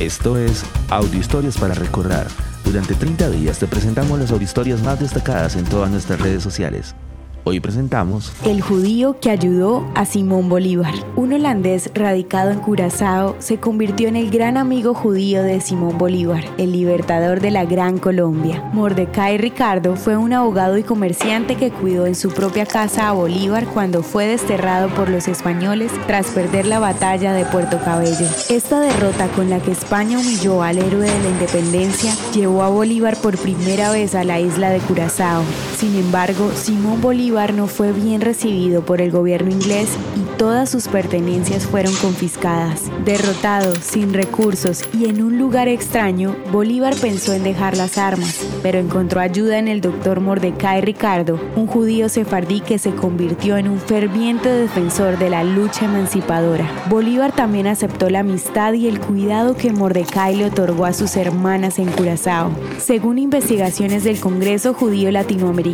Esto es Audio Historias para Recordar. Durante 30 días te presentamos las historias más destacadas en todas nuestras redes sociales. Hoy presentamos El judío que ayudó a Simón Bolívar. Un holandés radicado en Curazao se convirtió en el gran amigo judío de Simón Bolívar, el libertador de la Gran Colombia. Mordecai Ricardo fue un abogado y comerciante que cuidó en su propia casa a Bolívar cuando fue desterrado por los españoles tras perder la batalla de Puerto Cabello. Esta derrota con la que España humilló al héroe de la independencia llevó a Bolívar por primera vez a la isla de Curazao. Sin embargo, Simón Bolívar no fue bien recibido por el gobierno inglés y todas sus pertenencias fueron confiscadas. Derrotado, sin recursos y en un lugar extraño, Bolívar pensó en dejar las armas, pero encontró ayuda en el doctor Mordecai Ricardo, un judío sefardí que se convirtió en un ferviente defensor de la lucha emancipadora. Bolívar también aceptó la amistad y el cuidado que Mordecai le otorgó a sus hermanas en Curazao. Según investigaciones del Congreso Judío Latinoamericano,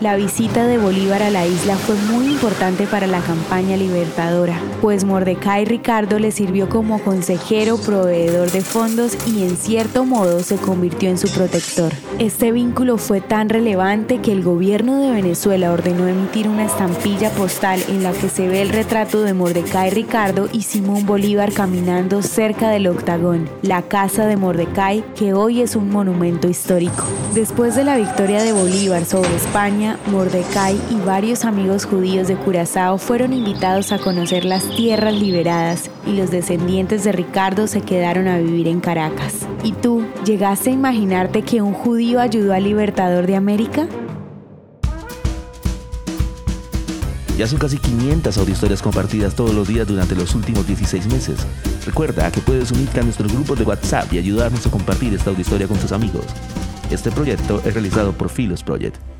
la visita de Bolívar Bolívar a la isla fue muy importante para la campaña libertadora, pues Mordecai Ricardo le sirvió como consejero, proveedor de fondos y en cierto modo se convirtió en su protector. Este vínculo fue tan relevante que el gobierno de Venezuela ordenó emitir una estampilla postal en la que se ve el retrato de Mordecai Ricardo y Simón Bolívar caminando cerca del octagón, la casa de Mordecai, que hoy es un monumento histórico. Después de la victoria de Bolívar sobre España, Mordecai y varios amigos judíos de Curazao fueron invitados a conocer las tierras liberadas y los descendientes de Ricardo se quedaron a vivir en Caracas. ¿Y tú, llegaste a imaginarte que un judío ayudó al libertador de América? Ya son casi 500 audiohistorias compartidas todos los días durante los últimos 16 meses. Recuerda que puedes unirte a nuestro grupo de WhatsApp y ayudarnos a compartir esta audiohistoria con tus amigos. Este proyecto es realizado por Philos Project.